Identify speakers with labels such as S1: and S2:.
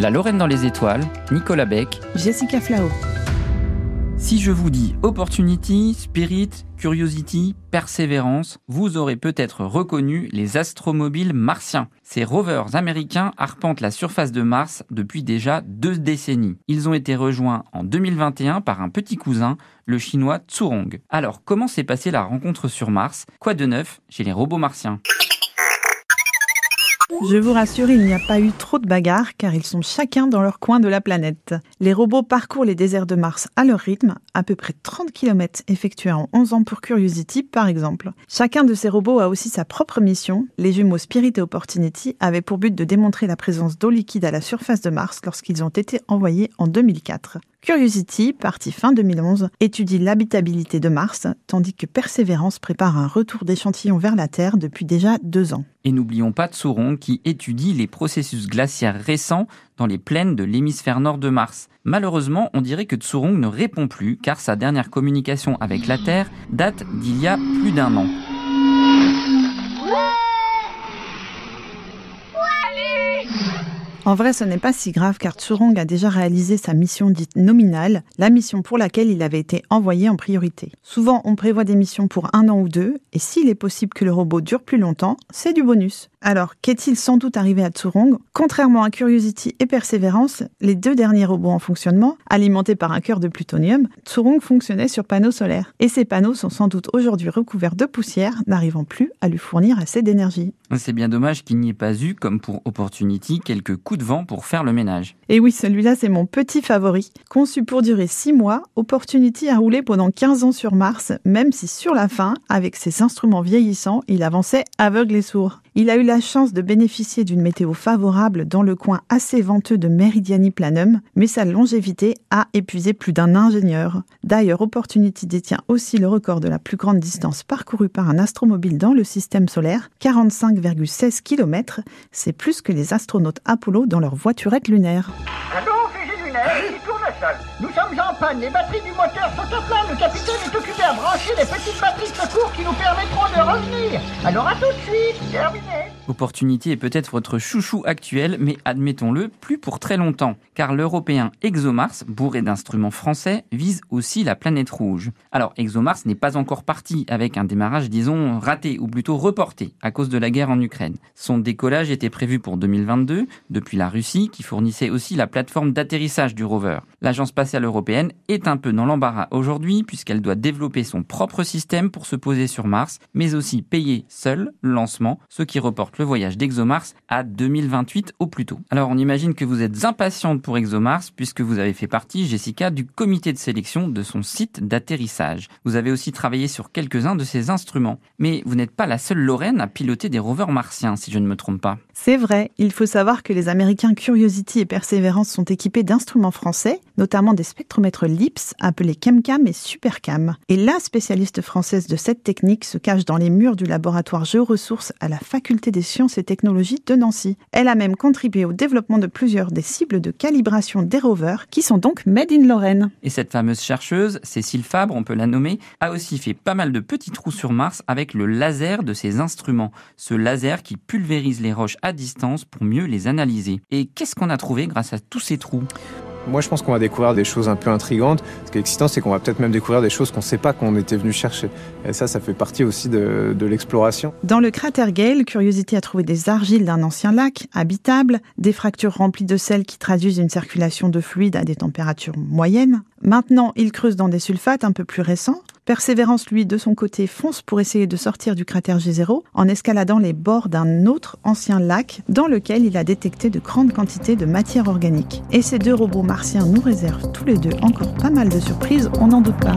S1: La Lorraine dans les étoiles, Nicolas Beck,
S2: Jessica Flao.
S1: Si je vous dis Opportunity, Spirit, Curiosity, Persévérance, vous aurez peut-être reconnu les astromobiles martiens. Ces rovers américains arpentent la surface de Mars depuis déjà deux décennies. Ils ont été rejoints en 2021 par un petit cousin, le chinois Tsurong. Alors, comment s'est passée la rencontre sur Mars? Quoi de neuf chez les robots martiens?
S2: Je vous rassure, il n'y a pas eu trop de bagarres car ils sont chacun dans leur coin de la planète. Les robots parcourent les déserts de Mars à leur rythme, à peu près 30 km effectués en 11 ans pour Curiosity par exemple. Chacun de ces robots a aussi sa propre mission. Les jumeaux Spirit et Opportunity avaient pour but de démontrer la présence d'eau liquide à la surface de Mars lorsqu'ils ont été envoyés en 2004. Curiosity, parti fin 2011, étudie l'habitabilité de Mars, tandis que Perseverance prépare un retour d'échantillons vers la Terre depuis déjà deux ans.
S1: Et n'oublions pas Tsuron qui étudie les processus glaciaires récents dans les plaines de l'hémisphère nord de Mars. Malheureusement, on dirait que Tsurong ne répond plus car sa dernière communication avec la Terre date d'il y a plus d'un an.
S2: En vrai, ce n'est pas si grave car Tsurong a déjà réalisé sa mission dite nominale, la mission pour laquelle il avait été envoyé en priorité. Souvent, on prévoit des missions pour un an ou deux, et s'il est possible que le robot dure plus longtemps, c'est du bonus. Alors, qu'est-il sans doute arrivé à Tsurong Contrairement à Curiosity et Perseverance, les deux derniers robots en fonctionnement, alimentés par un cœur de plutonium, Tsurong fonctionnait sur panneaux solaires. Et ces panneaux sont sans doute aujourd'hui recouverts de poussière, n'arrivant plus à lui fournir assez d'énergie.
S1: C'est bien dommage qu'il n'y ait pas eu, comme pour Opportunity, quelques coups de vent pour faire le ménage.
S2: Et oui, celui-là, c'est mon petit favori. Conçu pour durer 6 mois, Opportunity a roulé pendant 15 ans sur Mars, même si sur la fin, avec ses instruments vieillissants, il avançait aveugle et sourd. Il a eu la chance de bénéficier d'une météo favorable dans le coin assez venteux de Meridiani Planum, mais sa longévité a épuisé plus d'un ingénieur. D'ailleurs, Opportunity détient aussi le record de la plus grande distance parcourue par un astromobile dans le système solaire, 45,16 km. C'est plus que les astronautes Apollo dans leur voiturette lunaire.
S3: Nous sommes en les batteries du moteur sont à plein, le capitaine est occupé à brancher les petites batteries de secours qui nous permettront de revenir. Alors à tout de suite, terminé.
S1: Opportunity est peut-être votre chouchou actuel, mais admettons-le, plus pour très longtemps, car l'européen ExoMars, bourré d'instruments français, vise aussi la planète rouge. Alors ExoMars n'est pas encore parti avec un démarrage, disons, raté, ou plutôt reporté, à cause de la guerre en Ukraine. Son décollage était prévu pour 2022, depuis la Russie, qui fournissait aussi la plateforme d'atterrissage du rover. L'Agence spatiale européenne est un peu dans l'embarras aujourd'hui, puisqu'elle doit développer son propre système pour se poser sur Mars, mais aussi payer seule le lancement, ce qui reporte le voyage d'ExoMars à 2028 au plus tôt. Alors on imagine que vous êtes impatiente pour ExoMars puisque vous avez fait partie, Jessica, du comité de sélection de son site d'atterrissage. Vous avez aussi travaillé sur quelques-uns de ses instruments. Mais vous n'êtes pas la seule Lorraine à piloter des rovers martiens, si je ne me trompe pas.
S2: C'est vrai, il faut savoir que les Américains Curiosity et Perseverance sont équipés d'instruments français, notamment des spectromètres LIPS appelés ChemCam et SuperCam. Et la spécialiste française de cette technique se cache dans les murs du laboratoire Géoressources à la faculté des sciences et technologies de Nancy. Elle a même contribué au développement de plusieurs des cibles de calibration des rovers, qui sont donc made in Lorraine.
S1: Et cette fameuse chercheuse, Cécile Fabre, on peut la nommer, a aussi fait pas mal de petits trous sur Mars avec le laser de ses instruments. Ce laser qui pulvérise les roches à distance pour mieux les analyser. Et qu'est-ce qu'on a trouvé grâce à tous ces trous?
S4: Moi, je pense qu'on va découvrir des choses un peu intrigantes. Ce qui est excitant, c'est qu'on va peut-être même découvrir des choses qu'on ne sait pas qu'on était venu chercher. Et ça, ça fait partie aussi de, l'exploration.
S2: Dans le cratère Gale, Curiosity a trouvé des argiles d'un ancien lac habitable, des fractures remplies de sel qui traduisent une circulation de fluide à des températures moyennes. Maintenant, il creuse dans des sulfates un peu plus récents. Persévérance, lui, de son côté, fonce pour essayer de sortir du cratère G0 en escaladant les bords d'un autre ancien lac dans lequel il a détecté de grandes quantités de matière organique. Et ces deux robots martiens nous réservent tous les deux encore pas mal de surprises, on n'en doute pas.